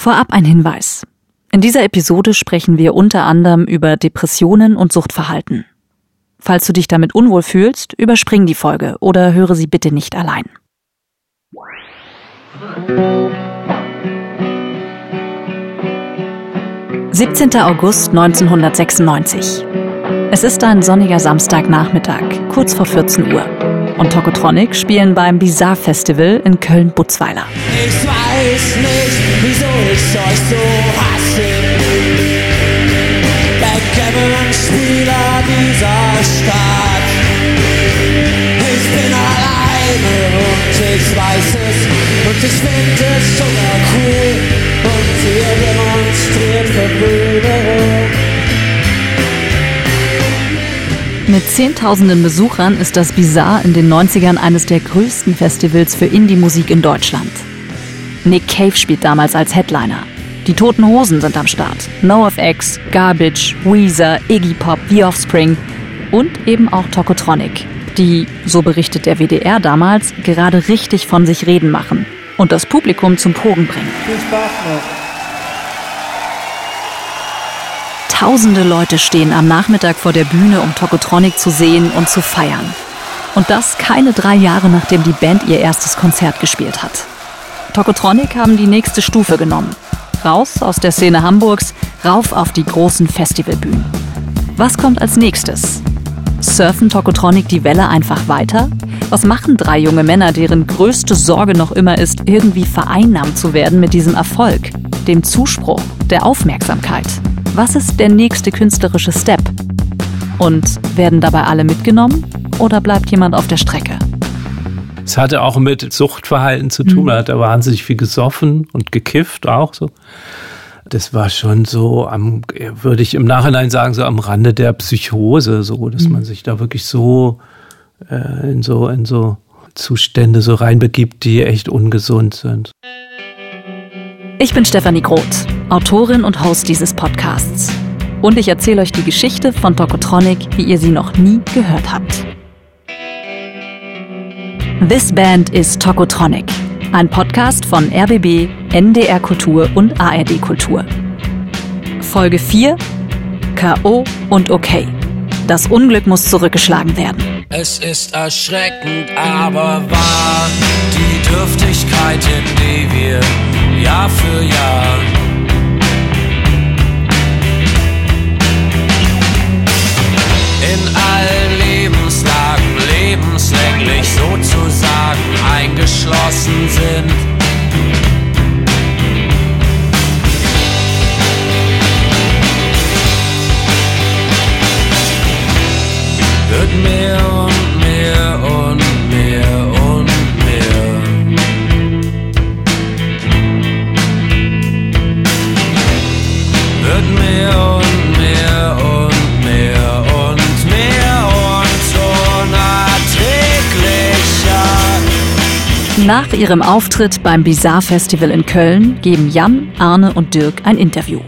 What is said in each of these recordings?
Vorab ein Hinweis. In dieser Episode sprechen wir unter anderem über Depressionen und Suchtverhalten. Falls du dich damit unwohl fühlst, überspring die Folge oder höre sie bitte nicht allein. 17. August 1996. Es ist ein sonniger Samstagnachmittag, kurz vor 14 Uhr. Und Tokotronic spielen beim Bizarre Festival in Köln-Butzweiler. Ich weiß nicht, wieso ich euch so hasse. Backgammon-Spieler dieser Stadt. Ich bin alleine und ich weiß es. Und ich finde es sogar cool. Und ihr demonstriert Verwöhnung. Mit zehntausenden Besuchern ist das Bizarre in den 90ern eines der größten Festivals für Indie-Musik in Deutschland. Nick Cave spielt damals als Headliner. Die Toten Hosen sind am Start. NoFX, Garbage, Weezer, Iggy Pop, The Offspring und eben auch Tokotronic, die, so berichtet der WDR damals, gerade richtig von sich reden machen und das Publikum zum Pogen bringen. Viel Spaß noch. Tausende Leute stehen am Nachmittag vor der Bühne, um Tokotronic zu sehen und zu feiern. Und das keine drei Jahre nachdem die Band ihr erstes Konzert gespielt hat. Tokotronic haben die nächste Stufe genommen. Raus aus der Szene Hamburgs, rauf auf die großen Festivalbühnen. Was kommt als nächstes? Surfen Tokotronic die Welle einfach weiter? Was machen drei junge Männer, deren größte Sorge noch immer ist, irgendwie vereinnahmt zu werden mit diesem Erfolg, dem Zuspruch, der Aufmerksamkeit? Was ist der nächste künstlerische Step? Und werden dabei alle mitgenommen oder bleibt jemand auf der Strecke? Es hatte auch mit Suchtverhalten zu tun. Mhm. Er hat da wahnsinnig viel gesoffen und gekifft auch so. Das war schon so am, würde ich im Nachhinein sagen, so am Rande der Psychose, so, dass man sich da wirklich so äh, in so in so Zustände so reinbegibt, die echt ungesund sind. Ich bin Stefanie Groth, Autorin und Host dieses Podcasts. Und ich erzähle euch die Geschichte von Tokotronic, wie ihr sie noch nie gehört habt. This Band is Tokotronic, ein Podcast von RBB, NDR Kultur und ARD Kultur. Folge 4 K.O. und OK. Das Unglück muss zurückgeschlagen werden. Es ist erschreckend, aber wahr. Die Dürftigkeit, in die wir Jahr für Jahr in allen Lebenslagen lebenslänglich sozusagen eingeschlossen sind. Wird mehr Nach ihrem Auftritt beim Bizarre Festival in Köln geben Jan, Arne und Dirk ein Interview.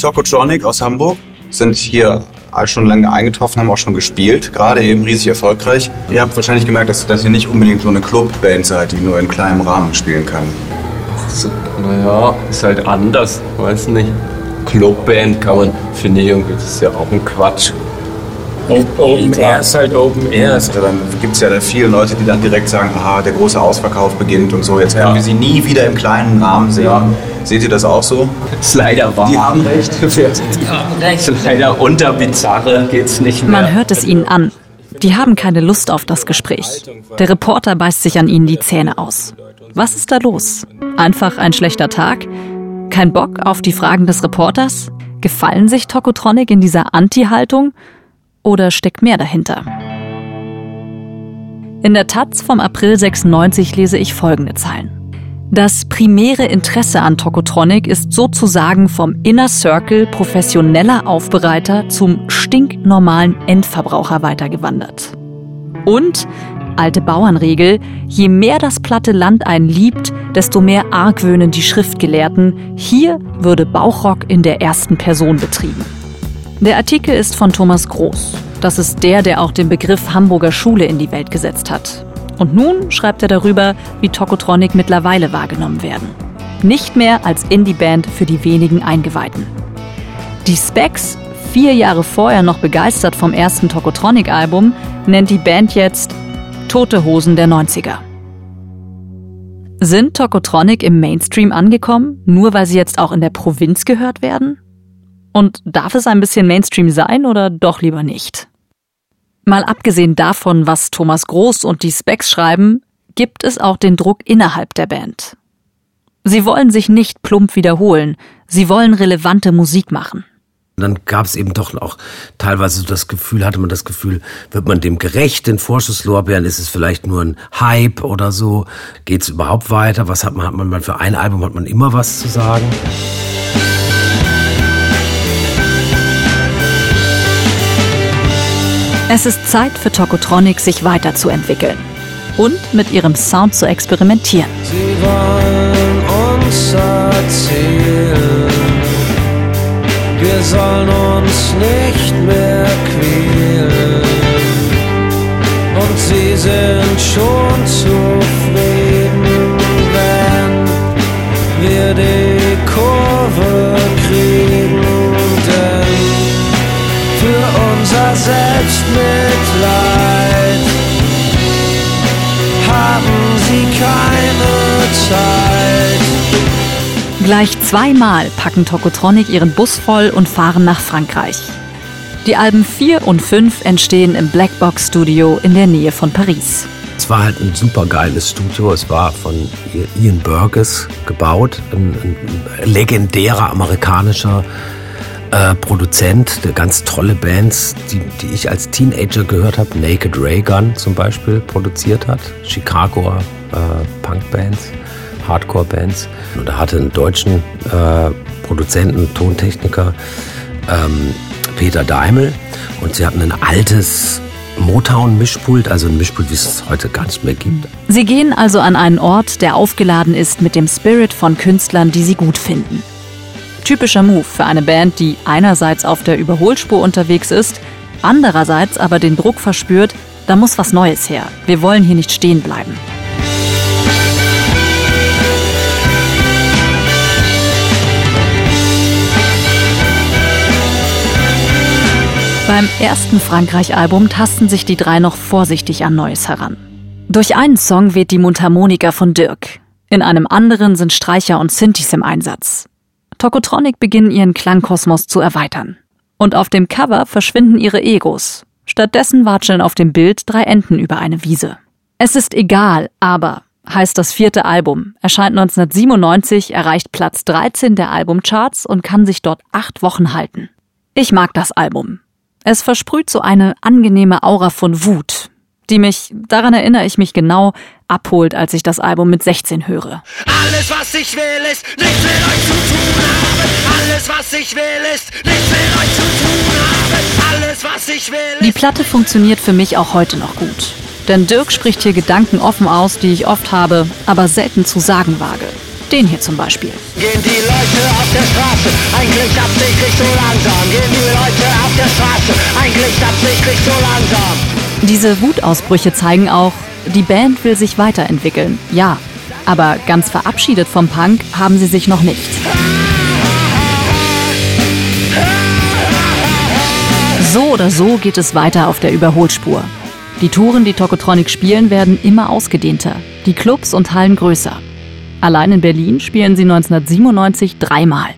Tokotronic aus Hamburg sind hier all schon lange eingetroffen, haben auch schon gespielt, gerade eben riesig erfolgreich. Ihr habt wahrscheinlich gemerkt, dass, dass ihr nicht unbedingt so eine Clubband seid, die nur in kleinem Rahmen spielen kann. So, naja, ist halt anders, weiß nicht. Clubband kann man, finde ich, irgendwie, das ist ja auch ein Quatsch. Open Air ist halt Open Air. Also dann gibt es ja da viele Leute, die dann direkt sagen, aha, der große Ausverkauf beginnt und so, jetzt können Ja. wir sie nie wieder im kleinen Rahmen sehen. Ja. Seht ihr das auch so? Ist leider wahr. Die haben recht. Die haben recht. Leider unter Bizarre geht's nicht mehr. Man hört es ihnen an. Die haben keine Lust auf das Gespräch. Der Reporter beißt sich an ihnen die Zähne aus. Was ist da los? Einfach ein schlechter Tag? Kein Bock auf die Fragen des Reporters? Gefallen sich Tokotronic in dieser Anti-Haltung? Oder steckt mehr dahinter? In der Taz vom April 96 lese ich folgende Zeilen. Das primäre Interesse an Tokotronic ist sozusagen vom Inner Circle professioneller Aufbereiter zum stinknormalen Endverbraucher weitergewandert. Und, alte Bauernregel, je mehr das platte Land einen liebt, desto mehr argwöhnen die Schriftgelehrten, hier würde Bauchrock in der ersten Person betrieben. Der Artikel ist von Thomas Groß. Das ist der, der auch den Begriff Hamburger Schule in die Welt gesetzt hat. Und nun schreibt er darüber, wie Tokotronic mittlerweile wahrgenommen werden. Nicht mehr als Indie-Band für die wenigen Eingeweihten. Die Specs, vier Jahre vorher noch begeistert vom ersten Tokotronic-Album, nennt die Band jetzt Tote Hosen der 90er. Sind Tokotronic im Mainstream angekommen, nur weil sie jetzt auch in der Provinz gehört werden? Und darf es ein bisschen Mainstream sein oder doch lieber nicht? Mal abgesehen davon, was Thomas Groß und die Specs schreiben, gibt es auch den Druck innerhalb der Band. Sie wollen sich nicht plump wiederholen, sie wollen relevante Musik machen. Dann gab es eben doch auch teilweise das Gefühl, hatte man das Gefühl, wird man dem gerecht, den Vorschusslorbeeren, ist es vielleicht nur ein Hype oder so? Geht es überhaupt weiter? Was hat man, hat man für ein Album, hat man immer was zu sagen? Es ist Zeit für Tokotronic, sich weiterzuentwickeln und mit ihrem Sound zu experimentieren. Sie wollen uns erzählen, Gleich zweimal packen Tokotronic ihren Bus voll und fahren nach Frankreich. Die Alben 4 und 5 entstehen im Blackbox Studio in der Nähe von Paris. Es war halt ein super geiles Studio. Es war von Ian Burgess gebaut, ein, ein legendärer amerikanischer äh, Produzent, der ganz tolle Bands, die, die ich als Teenager gehört habe. Naked Ray Gun zum Beispiel produziert hat. Chicagoer äh, Punkbands, Hardcore-Bands. Und hatte einen deutschen äh, Produzenten, Tontechniker, ähm, Peter Daimel. Und sie hatten ein altes Motown-Mischpult, also ein Mischpult, wie es heute gar nicht mehr gibt. Sie gehen also an einen Ort, der aufgeladen ist mit dem Spirit von Künstlern, die sie gut finden. Typischer Move für eine Band, die einerseits auf der Überholspur unterwegs ist, andererseits aber den Druck verspürt, da muss was Neues her. Wir wollen hier nicht stehen bleiben. Beim ersten Frankreich-Album tasten sich die drei noch vorsichtig an Neues heran. Durch einen Song weht die Mundharmonika von Dirk. In einem anderen sind Streicher und Synthes im Einsatz. Tokotronic beginnen ihren Klangkosmos zu erweitern. Und auf dem Cover verschwinden ihre Egos. Stattdessen watscheln auf dem Bild drei Enten über eine Wiese. Es ist egal, aber heißt das vierte Album, erscheint 1997, erreicht Platz 13 der Albumcharts und kann sich dort acht Wochen halten. Ich mag das Album. Es versprüht so eine angenehme Aura von Wut, die mich, daran erinnere ich mich genau, abholt, als ich das Album mit 16 höre. Alles, was ich will, ist nichts mit euch zu tun haben. Alles, was ich will, ist nichts mit euch zu tun haben. Alles, was ich will, Die Platte funktioniert für mich auch heute noch gut. Denn Dirk spricht hier Gedanken offen aus, die ich oft habe, aber selten zu sagen wage. Den hier zum Beispiel. Gehen die Leute auf der Straße eigentlich absichtlich so langsam? Gehen die Leute auf der Straße eigentlich absichtlich so langsam? Diese Wutausbrüche zeigen auch, die Band will sich weiterentwickeln, ja. Aber ganz verabschiedet vom Punk haben sie sich noch nicht. So oder so geht es weiter auf der Überholspur. Die Touren, die Tokotronic spielen, werden immer ausgedehnter. Die Clubs und Hallen größer. Allein in Berlin spielen sie 1997 dreimal.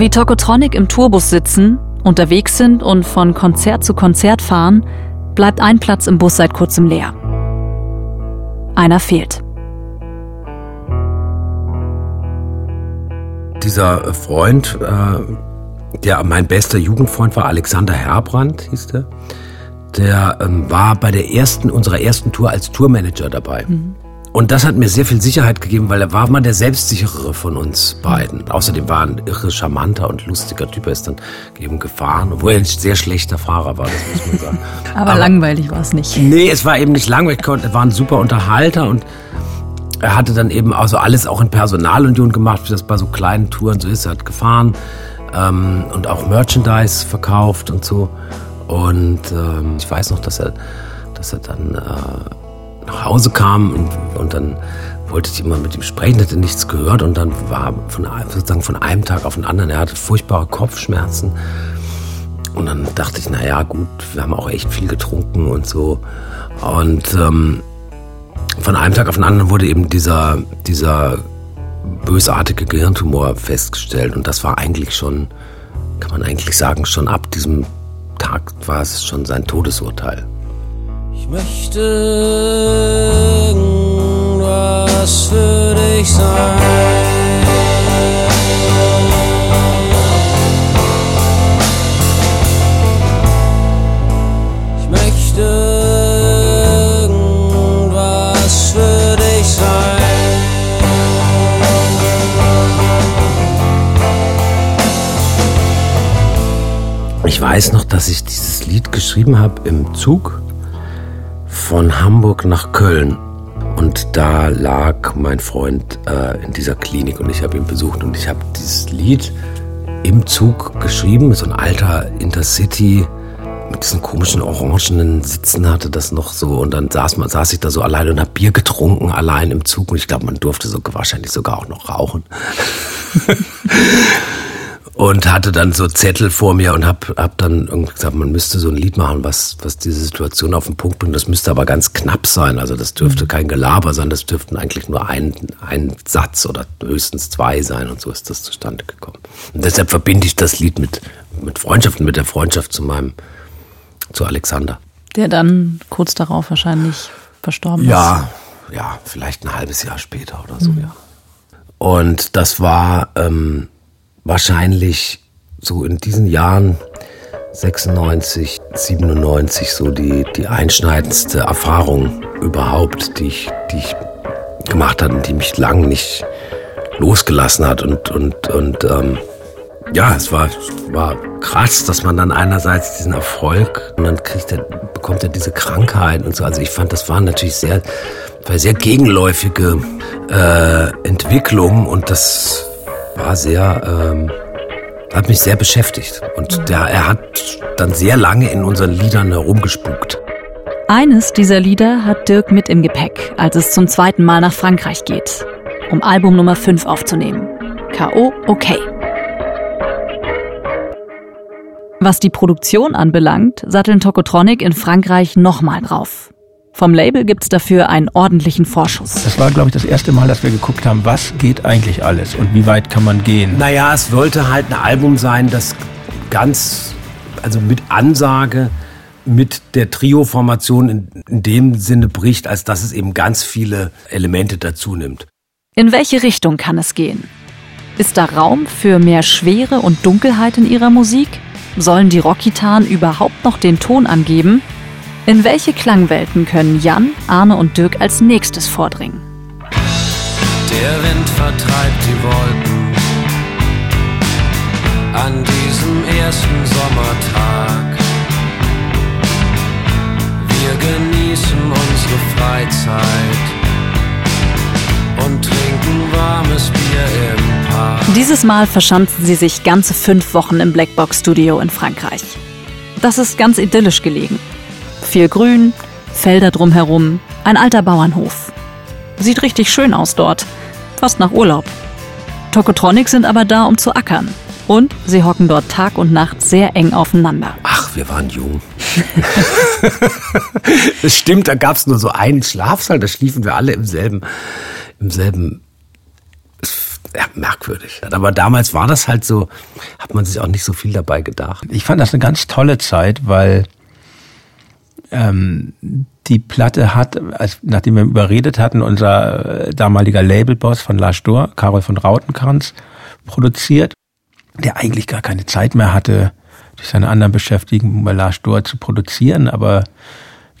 Wie Tokotronic im Tourbus sitzen, unterwegs sind und von Konzert zu Konzert fahren, bleibt ein Platz im Bus seit kurzem leer. Einer fehlt. Dieser Freund, äh, der mein bester Jugendfreund war, Alexander Herbrand hieß der, der ähm, war bei der ersten, unserer ersten Tour als Tourmanager dabei. Und das hat mir sehr viel Sicherheit gegeben, weil er war mal der selbstsicherere von uns beiden. Außerdem war er ein irre charmanter und lustiger Typ. Er ist dann eben gefahren, obwohl er ein sehr schlechter Fahrer war, das muss man sagen. Aber, langweilig war es nicht. Nee, es war eben nicht langweilig. Er war ein super Unterhalter und er hatte dann eben also alles auch in Personalunion gemacht, wie das bei so kleinen Touren so ist. Er hat gefahren ähm, und auch Merchandise verkauft und so. Und ähm, ich weiß noch, dass er, dass er dann äh, nach Hause kam und, und dann wollte ich immer mit ihm sprechen, hätte nichts gehört und dann war von, sozusagen von einem Tag auf den anderen, er hatte furchtbare Kopfschmerzen. Und dann dachte ich, naja, gut, wir haben auch echt viel getrunken und so. Und ähm, von einem Tag auf den anderen wurde eben dieser, dieser bösartige Gehirntumor festgestellt. Und das war eigentlich schon, kann man eigentlich sagen, schon ab diesem Tag war es schon sein Todesurteil. Ich möchte irgendwas für dich sein. Ich weiß noch, dass ich dieses Lied geschrieben habe im Zug von Hamburg nach Köln. Und da lag mein Freund äh, in dieser Klinik und ich habe ihn besucht und ich habe dieses Lied im Zug geschrieben, so ein alter Intercity mit diesen komischen orangenen Sitzen hatte das noch so. Und dann saß man saß ich da so allein und habe Bier getrunken allein im Zug. Und ich glaube man durfte so wahrscheinlich sogar auch noch rauchen und hatte dann so Zettel vor mir und hab, hab dann irgendwie gesagt, man müsste so ein Lied machen, was, was diese Situation auf den Punkt bringt. Das müsste aber ganz knapp sein. Also das dürfte kein Gelaber sein, das dürften eigentlich nur ein, ein Satz oder höchstens zwei sein und so ist das zustande gekommen. Und deshalb verbinde ich das Lied mit, mit Freundschaft und mit der Freundschaft zu meinem, zu Alexander. Der dann kurz darauf wahrscheinlich verstorben Ja, ja, vielleicht ein halbes Jahr später oder so, ja. Und das war ähm, wahrscheinlich so in diesen Jahren 96, 97 so die, die einschneidendste Erfahrung überhaupt, die ich, die ich gemacht habe und die mich lang nicht losgelassen hat und, und, und ähm, ja, es war, war krass, dass man dann einerseits diesen Erfolg und dann kriegt er, bekommt er diese Krankheit und so. Also ich fand, das waren natürlich sehr, sehr gegenläufige äh, Entwicklungen und das war sehr, ähm, hat mich sehr beschäftigt. Und der, er hat dann sehr lange in unseren Liedern herumgespukt. Eines dieser Lieder hat Dirk mit im Gepäck, als es zum zweiten Mal nach Frankreich geht, um Album Nummer 5 aufzunehmen. K.O. Okay. Was die Produktion anbelangt, satteln Tokotronic in Frankreich nochmal drauf. Vom Label gibt's dafür einen ordentlichen Vorschuss. Das war, glaube ich, das erste Mal, dass wir geguckt haben, was geht eigentlich alles und wie weit kann man gehen. Naja, es sollte halt ein Album sein, das ganz, also mit Ansage, mit der Trio-Formation in, in dem Sinne bricht, als dass es eben ganz viele Elemente dazu nimmt. In welche Richtung kann es gehen? Ist da Raum für mehr Schwere und Dunkelheit in ihrer Musik? Sollen die Rockgitarren überhaupt noch den Ton angeben? In welche Klangwelten können Jan, Arne und Dirk als nächstes vordringen? Der Wind vertreibt die Wolken an diesem ersten Sommertag. Wir genießen unsere Freizeit und trinken warmes Bier im Park. Dieses Mal verschanzen sie sich ganze fünf Wochen im Blackbox Studio in Frankreich. Das ist ganz idyllisch gelegen. Viel Grün, Felder drumherum, ein alter Bauernhof. Sieht richtig schön aus dort. Fast nach Urlaub. Tokotronic sind aber da, um zu ackern. Und sie hocken dort Tag und Nacht sehr eng aufeinander. Ach, wir waren jung. das stimmt, da gab es nur so einen Schlafsaal, da schliefen wir alle im selben, im selben ja, merkwürdig. Aber damals war das halt so, hat man sich auch nicht so viel dabei gedacht. Ich fand das eine ganz tolle Zeit, weil ähm, die Platte hat, als, nachdem wir überredet hatten, unser äh, damaliger Labelboss von La Stur, Karol von Rautenkranz, produziert, der eigentlich gar keine Zeit mehr hatte, durch seine anderen Beschäftigungen bei La Stur zu produzieren, aber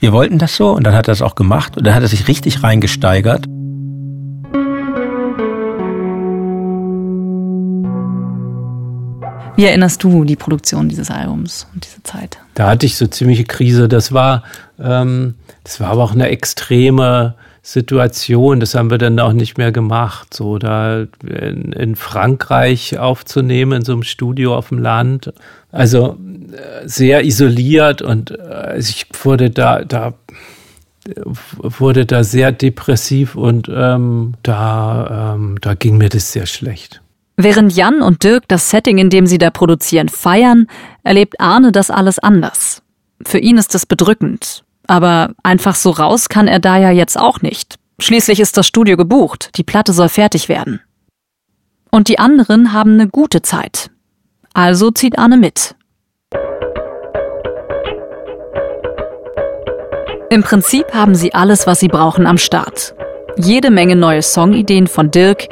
wir wollten das so und dann hat er das auch gemacht und dann hat er sich richtig reingesteigert. Wie erinnerst du die Produktion dieses Albums und diese Zeit? Da hatte ich so ziemliche Krise. Das war, ähm, das war aber auch eine extreme Situation, das haben wir dann auch nicht mehr gemacht, so da in, in Frankreich aufzunehmen, in so einem Studio auf dem Land. Also äh, sehr isoliert und äh, ich wurde da, da wurde da sehr depressiv und ähm, da, ähm, da ging mir das sehr schlecht. Während Jan und Dirk das Setting, in dem sie da produzieren, feiern, erlebt Arne das alles anders. Für ihn ist es bedrückend. Aber einfach so raus kann er da ja jetzt auch nicht. Schließlich ist das Studio gebucht, die Platte soll fertig werden. Und die anderen haben eine gute Zeit. Also zieht Arne mit. Im Prinzip haben sie alles, was sie brauchen am Start. Jede Menge neue Songideen von Dirk.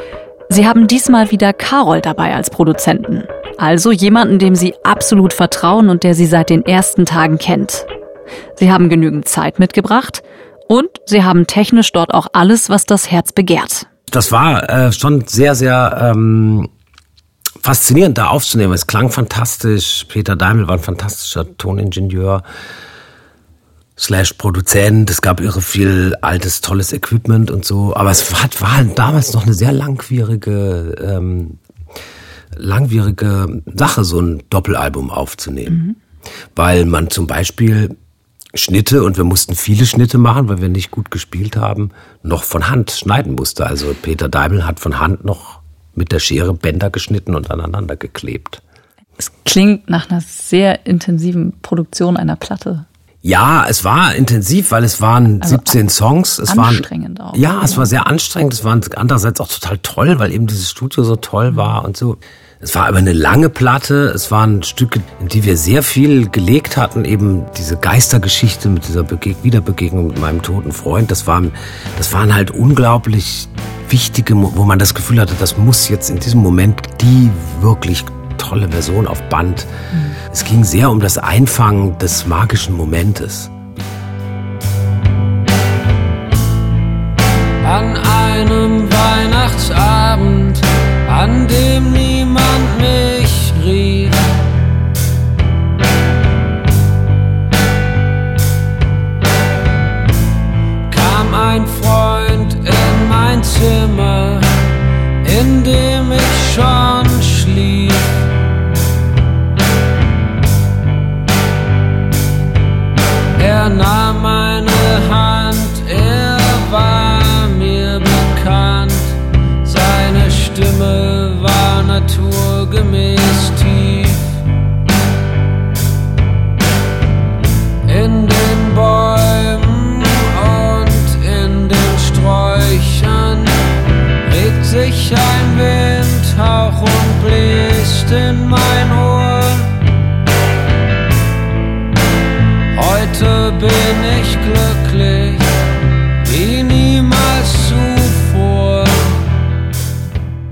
Sie haben diesmal wieder Carol dabei als Produzenten. Also jemanden, dem sie absolut vertrauen und der sie seit den ersten Tagen kennt. Sie haben genügend Zeit mitgebracht und sie haben technisch dort auch alles, was das Herz begehrt. Das war äh, schon sehr, sehr ähm, faszinierend da aufzunehmen. Es klang fantastisch. Peter Daimel war ein fantastischer Toningenieur slash Produzent. Es gab irre viel altes, tolles Equipment und so. Aber es war, war halt damals noch eine sehr langwierige, ähm, langwierige Sache, so ein Doppelalbum aufzunehmen. Mhm. Weil man zum Beispiel Schnitte und wir mussten viele Schnitte machen, weil wir nicht gut gespielt haben, noch von Hand schneiden musste. Also Peter Deibel hat von Hand noch mit der Schere Bänder geschnitten und aneinander geklebt. Es klingt nach einer sehr intensiven Produktion einer Platte. Ja, es war intensiv, weil es waren also 17 Songs. Es anstrengend waren, auch. Ja, es war sehr anstrengend. Es war andererseits auch total toll, weil eben dieses Studio so toll war und so. Es war aber eine lange Platte. Es waren Stücke, in die wir sehr viel gelegt hatten. Eben diese Geistergeschichte mit dieser Bege Wiederbegegnung mit meinem toten Freund. Das waren, das waren halt unglaublich wichtige, wo man das Gefühl hatte, das muss jetzt in diesem Moment die wirklich tolle Version auf Band. Mhm. Es ging sehr um das Einfangen des magischen Momentes. An einem Weihnachtsabend, an dem bin ich glücklich wie niemals zuvor.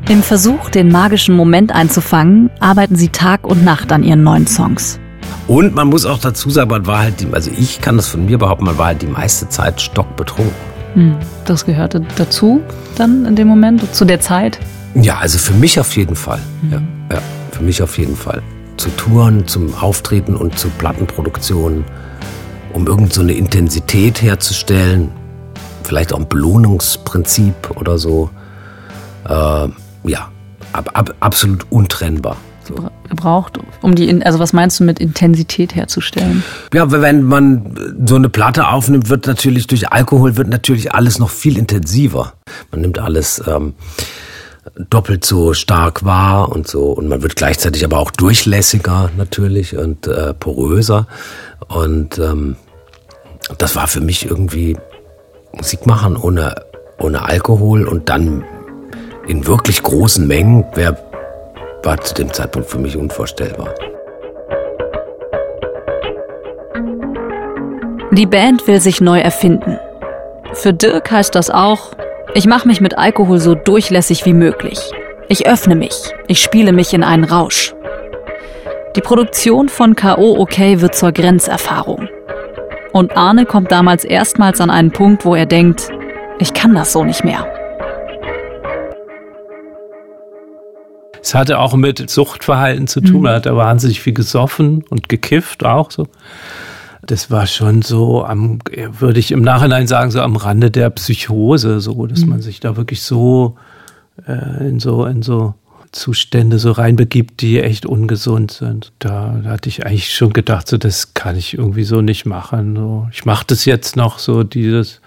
Im Versuch, den magischen Moment einzufangen, arbeiten sie Tag und Nacht an ihren neuen Songs. Und man muss auch dazu sagen, man war halt, die, also ich kann das von mir behaupten, man war halt die meiste Zeit stockbetrunken. Hm, das gehörte dazu dann in dem Moment, zu der Zeit? Ja, also für mich auf jeden Fall. Mhm. Ja, ja, für mich auf jeden Fall. Zu Touren, zum Auftreten und zu Plattenproduktionen, um irgend so eine Intensität herzustellen, vielleicht auch ein Belohnungsprinzip oder so. Äh, ja, ab, ab, absolut untrennbar. So. Gebraucht, um die, also was meinst du mit Intensität herzustellen? Ja, wenn man so eine Platte aufnimmt, wird natürlich durch Alkohol wird natürlich alles noch viel intensiver. Man nimmt alles ähm, doppelt so stark wahr und so und man wird gleichzeitig aber auch durchlässiger natürlich und äh, poröser und ähm, das war für mich irgendwie Musik machen ohne ohne Alkohol und dann in wirklich großen Mengen wäre war zu dem Zeitpunkt für mich unvorstellbar. Die Band will sich neu erfinden. Für Dirk heißt das auch, ich mache mich mit Alkohol so durchlässig wie möglich. Ich öffne mich, ich spiele mich in einen Rausch. Die Produktion von K.O. OK wird zur Grenzerfahrung. Und Arne kommt damals erstmals an einen Punkt, wo er denkt, ich kann das so nicht mehr. Es hatte auch mit Suchtverhalten zu tun. Mhm. Er hat da wahnsinnig viel gesoffen und gekifft auch so. Das war schon so am, würde ich im Nachhinein sagen, so am Rande der Psychose, so, dass man sich da wirklich so äh, in so, in so Zustände so reinbegibt, die echt ungesund sind. Da, da hatte ich eigentlich schon gedacht, so das kann ich irgendwie so nicht machen. So, ich mache das jetzt noch so dieses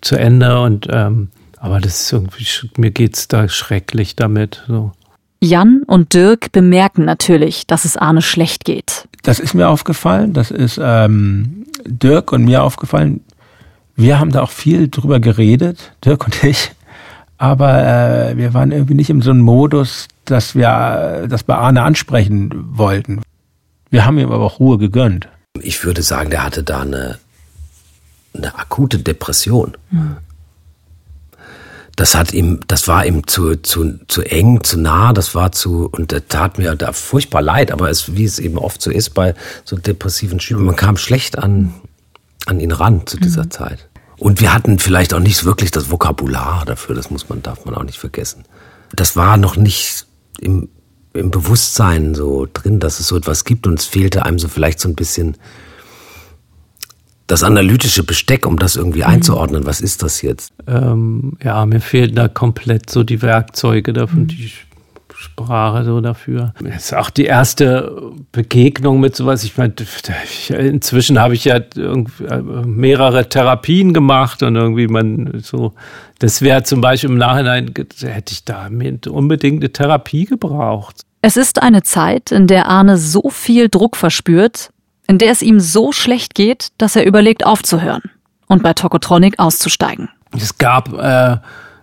zu Ende und ähm, aber das ist irgendwie mir geht's da schrecklich damit. So. Jan und Dirk bemerken natürlich, dass es Arne schlecht geht. Das ist mir aufgefallen, das ist ähm, Dirk und mir aufgefallen. Wir haben da auch viel drüber geredet, Dirk und ich, aber äh, wir waren irgendwie nicht in so einem Modus, dass wir das bei Arne ansprechen wollten. Wir haben ihm aber auch Ruhe gegönnt. Ich würde sagen, der hatte da eine, eine akute Depression. Das hat ihm, das war ihm zu, zu, zu eng, zu nah, das war zu, und das tat mir da furchtbar leid, aber es, wie es eben oft so ist bei so depressiven Schülern, man kam schlecht an, an ihn ran zu dieser Zeit. Und wir hatten vielleicht auch nicht wirklich das Vokabular dafür, das muss man, darf man auch nicht vergessen. Das war noch nicht im, im Bewusstsein so drin, dass es so etwas gibt und es fehlte einem so vielleicht so ein bisschen das analytische Besteck, um das irgendwie einzuordnen. Was ist das jetzt? Ähm, ja, mir fehlen da komplett so die Werkzeuge dafür, die Sprache so dafür. Das ist auch die erste Begegnung mit sowas. Ich meine, inzwischen habe ich ja äh, mehrere Therapien gemacht und irgendwie man so, das wäre zum Beispiel im Nachhinein, hätte ich da unbedingt eine Therapie gebraucht. Es ist eine Zeit, in der Arne so viel Druck verspürt, in der es ihm so schlecht geht, dass er überlegt aufzuhören und bei Tokotronic auszusteigen. Es gab äh,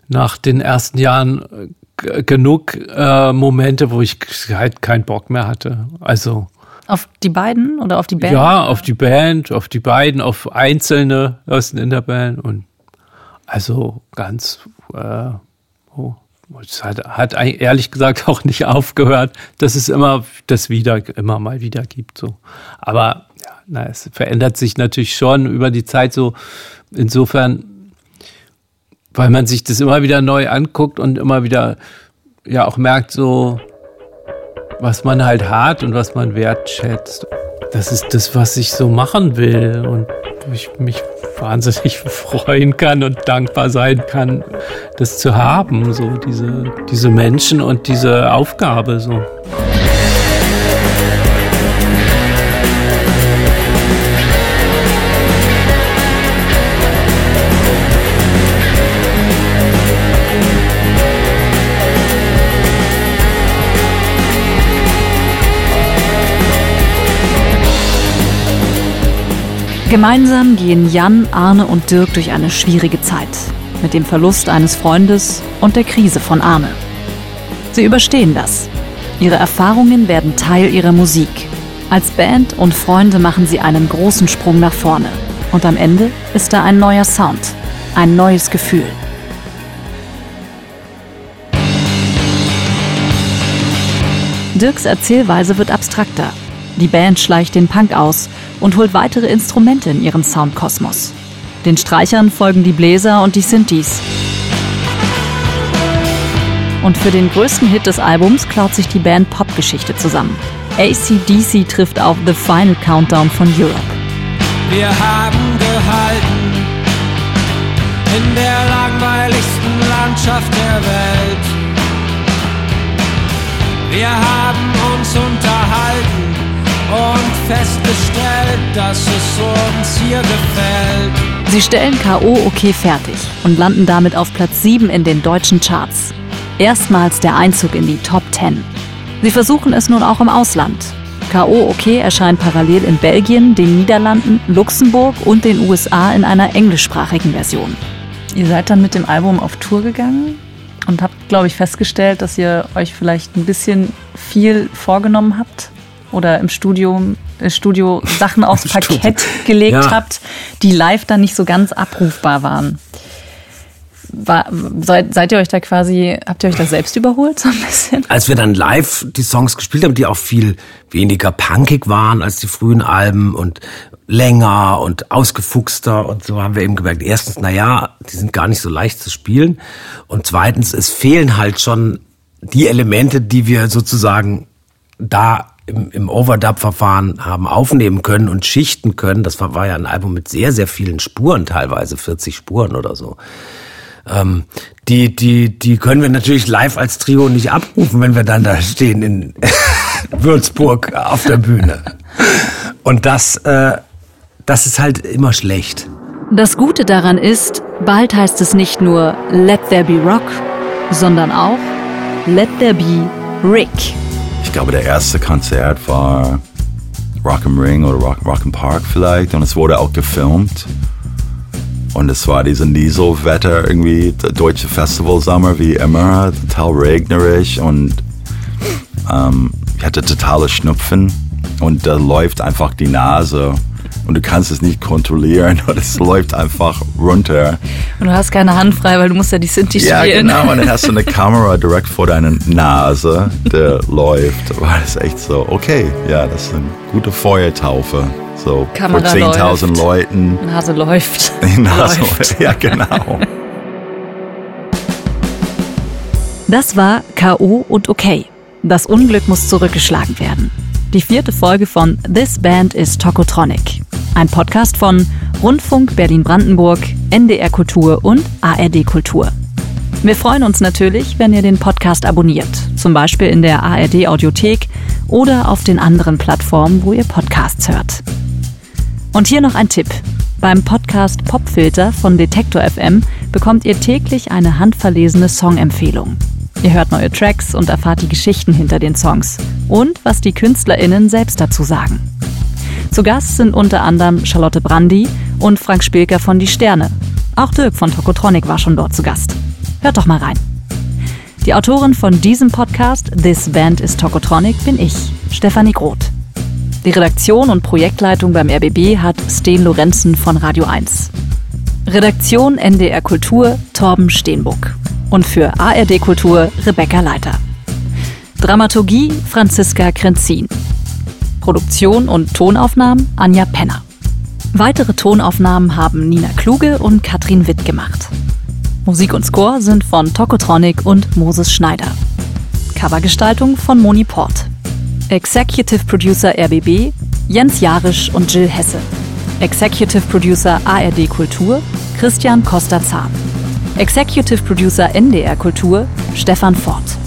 nach den ersten Jahren genug äh, Momente, wo ich halt keinen Bock mehr hatte. Also Auf die beiden oder auf die Band? ja, auf die Band, auf die beiden, auf einzelne Leute in der Band und also ganz äh, oh, es hat, hat ehrlich gesagt auch nicht aufgehört, dass es immer das wieder immer mal wieder gibt so. Aber ja, na, es verändert sich natürlich schon über die Zeit so. Insofern, weil man sich das immer wieder neu anguckt und immer wieder ja auch merkt so, was man halt hat und was man wertschätzt. Das ist das, was ich so machen will und wo ich mich wahnsinnig freuen kann und dankbar sein kann, das zu haben, so diese, diese Menschen und diese Aufgabe, so. Gemeinsam gehen Jan, Arne und Dirk durch eine schwierige Zeit. Mit dem Verlust eines Freundes und der Krise von Arne. Sie überstehen das. Ihre Erfahrungen werden Teil ihrer Musik. Als Band und Freunde machen sie einen großen Sprung nach vorne. Und am Ende ist da ein neuer Sound. Ein neues Gefühl. Dirks Erzählweise wird abstrakter. Die Band schleicht den Punk aus und holt weitere Instrumente in ihren Soundkosmos. Den Streichern folgen die Bläser und die Synthes. Und für den größten Hit des Albums klaut sich die Band Popgeschichte zusammen. ACDC trifft auf The Final Countdown von Europe. Wir haben gehalten in der langweiligsten Landschaft der Welt. Wir haben uns unterhalten und festgestellt, dass es uns hier gefällt. Sie stellen K.O. OK fertig und landen damit auf Platz 7 in den deutschen Charts. Erstmals der Einzug in die Top 10. Sie versuchen es nun auch im Ausland. K.O. OK erscheint parallel in Belgien, den Niederlanden, Luxemburg und den USA in einer englischsprachigen Version. Ihr seid dann mit dem Album auf Tour gegangen und habt, glaube ich, festgestellt, dass ihr euch vielleicht ein bisschen viel vorgenommen habt oder im Studium, äh, Studio Sachen aufs Parkett gelegt Ja. habt, die live dann nicht so ganz abrufbar waren. War, seid, seid ihr euch da quasi, habt ihr euch da selbst überholt so ein bisschen? Als wir dann live die Songs gespielt haben, die auch viel weniger punkig waren als die frühen Alben und länger und ausgefuchster und so haben wir eben gemerkt, erstens, na ja, die sind gar nicht so leicht zu spielen und zweitens, es fehlen halt schon die Elemente, die wir sozusagen da im, im Overdub-Verfahren haben aufnehmen können und schichten können. Das war, war ja ein Album mit sehr, sehr vielen Spuren, teilweise 40 Spuren oder so. Ähm, die, die, die können wir natürlich live als Trio nicht abrufen, wenn wir dann da stehen in Würzburg auf der Bühne. Und das, äh, das ist halt immer schlecht. Das Gute daran ist, bald heißt es nicht nur Let There Be Rock, sondern auch Let There Be Rick. Ich glaube, der erste Konzert war Rock am Ring oder Rock, Rock Park vielleicht und es wurde auch gefilmt. Und es war diese Nieselwetter irgendwie, der deutsche Festivalsommer wie immer, total regnerisch und ähm, ich hatte totale Schnupfen und da läuft einfach die Nase und du kannst es nicht kontrollieren und es läuft einfach runter. Und du hast keine Hand frei, weil du musst ja die Sinti Ja, spielen. genau. Und dann hast du eine Kamera direkt vor deiner Nase, der läuft. War das echt so, okay, ja, das ist eine gute Feuertaufe. So Kamera vor 10.000 läuft. Leuten. Nase läuft. Die Nase, Läuft. ja, genau. Das war K.O. und Okay. Das Unglück muss zurückgeschlagen werden. Die vierte Folge von This Band is Tokotronic. Ein Podcast von Rundfunk Berlin-Brandenburg, NDR Kultur und ARD Kultur. Wir freuen uns natürlich, wenn ihr den Podcast abonniert, zum Beispiel in der ARD Audiothek oder auf den anderen Plattformen, wo ihr Podcasts hört. Und hier noch ein Tipp. Beim Podcast Popfilter von Detektor FM bekommt ihr täglich eine handverlesene Songempfehlung. Ihr hört neue Tracks und erfahrt die Geschichten hinter den Songs und was die KünstlerInnen selbst dazu sagen. Zu Gast sind unter anderem Charlotte Brandy und Frank Spilker von Die Sterne. Auch Dirk von Tokotronic war schon dort zu Gast. Hört doch mal rein. Die Autorin von diesem Podcast, This Band is Tokotronic, bin ich, Stefanie Groth. Die Redaktion und Projektleitung beim RBB hat Sten Lorenzen von Radio 1. Redaktion NDR Kultur Torben Steenbuck. Und für ARD Kultur Rebecca Leiter. Dramaturgie Franziska Krenzin. Produktion und Tonaufnahmen Anja Penner. Weitere Tonaufnahmen haben Nina Kluge und Katrin Witt gemacht. Musik und Score sind von Tokotronic und Moses Schneider. Covergestaltung von Moni Port. Executive Producer RBB Jens Jarisch und Jill Hesse. Executive Producer ARD Kultur Christian Costa-Zahn. Executive Producer NDR Kultur Stefan Fort.